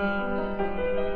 Música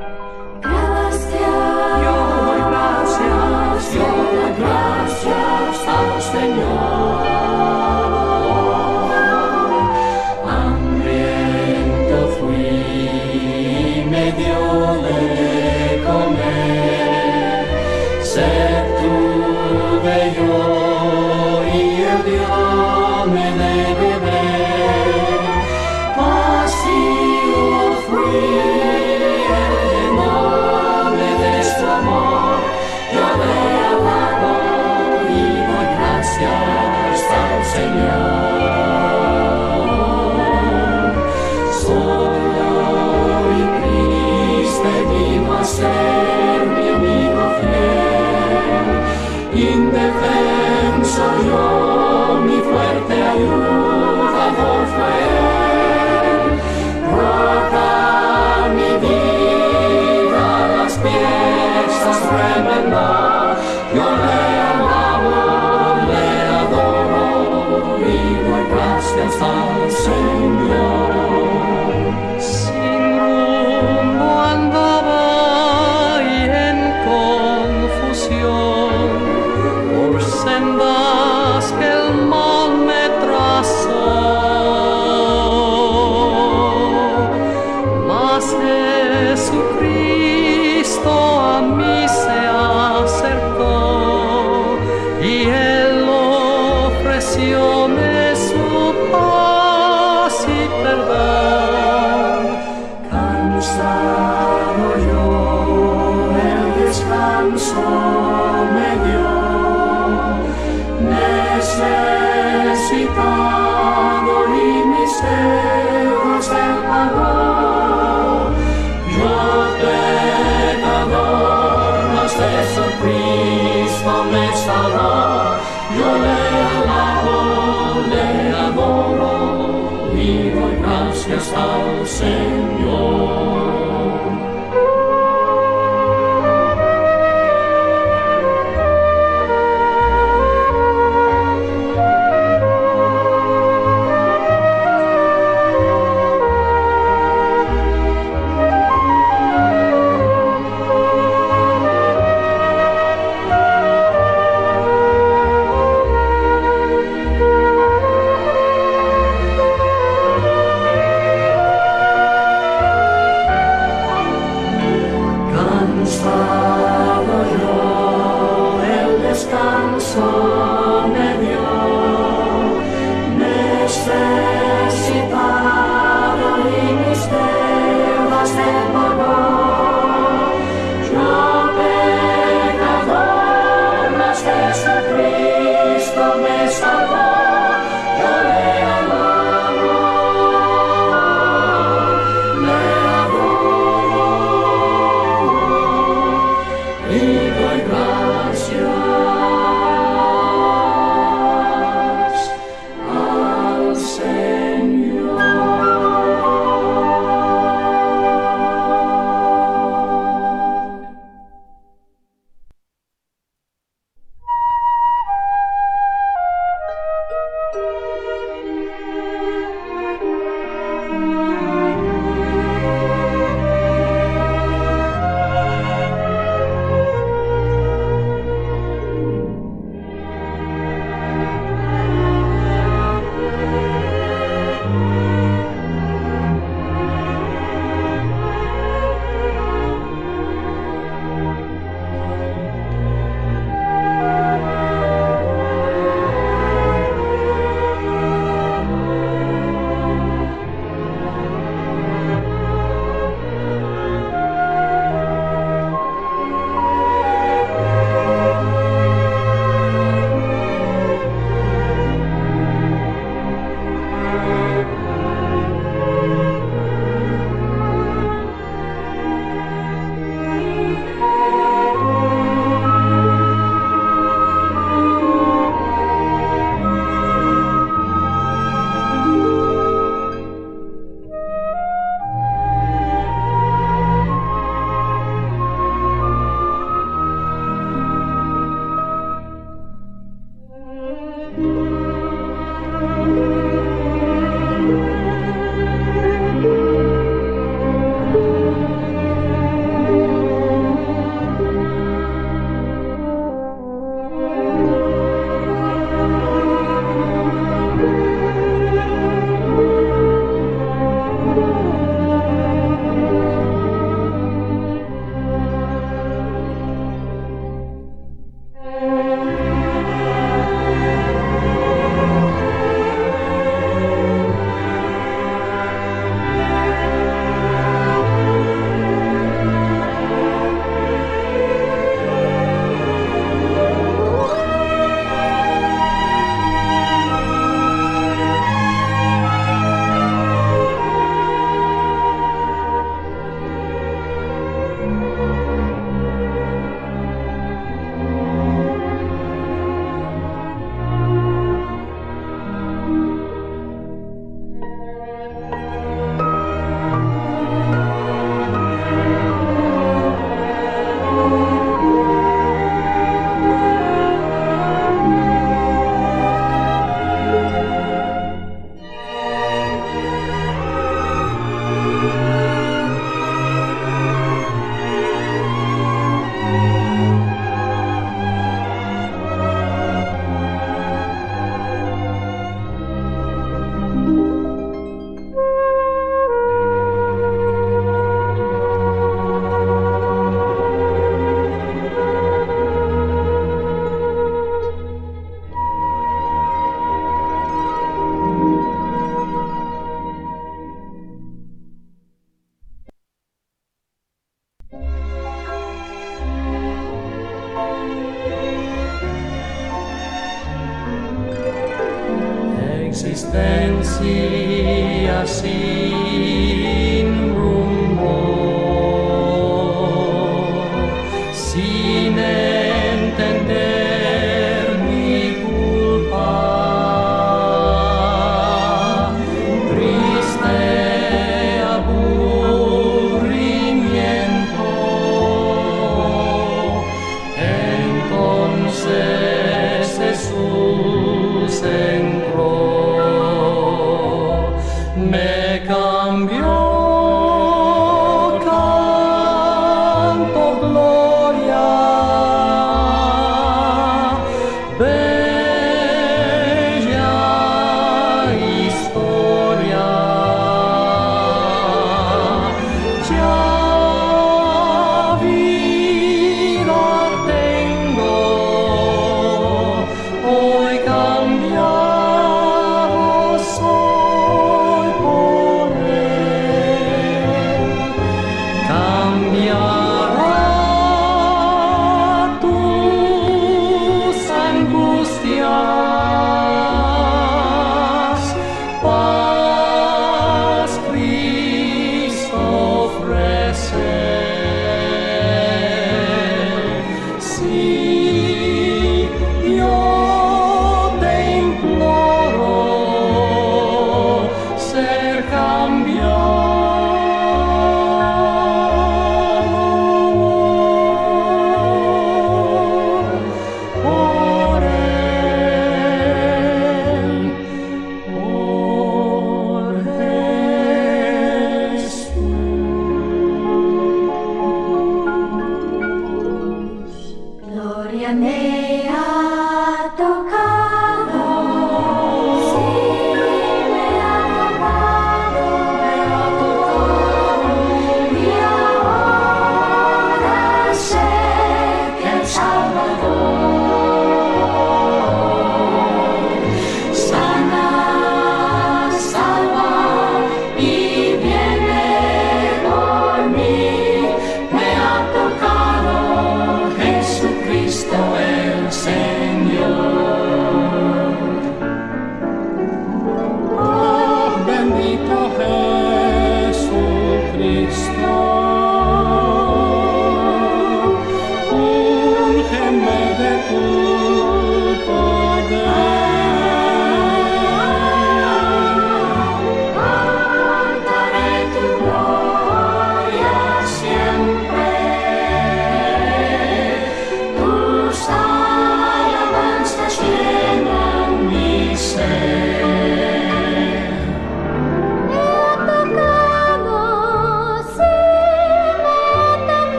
Seigneur.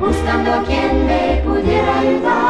buscando a quien me pudiera ayudar.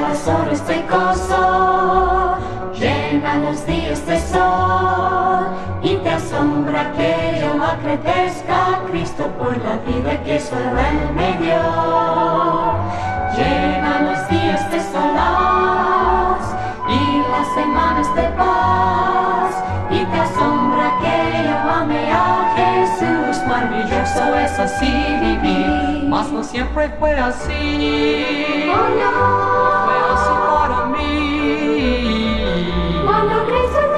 regala solo este gozo, llena los días de sol y te asombra que yo acredezca a Cristo por la vida que solo Él me dio. Llena los días de solaz y las semanas de paz y te asombra que yo amé a Jesús, maravilloso es así vivir, mas no siempre fue así. Oh. Cuando creces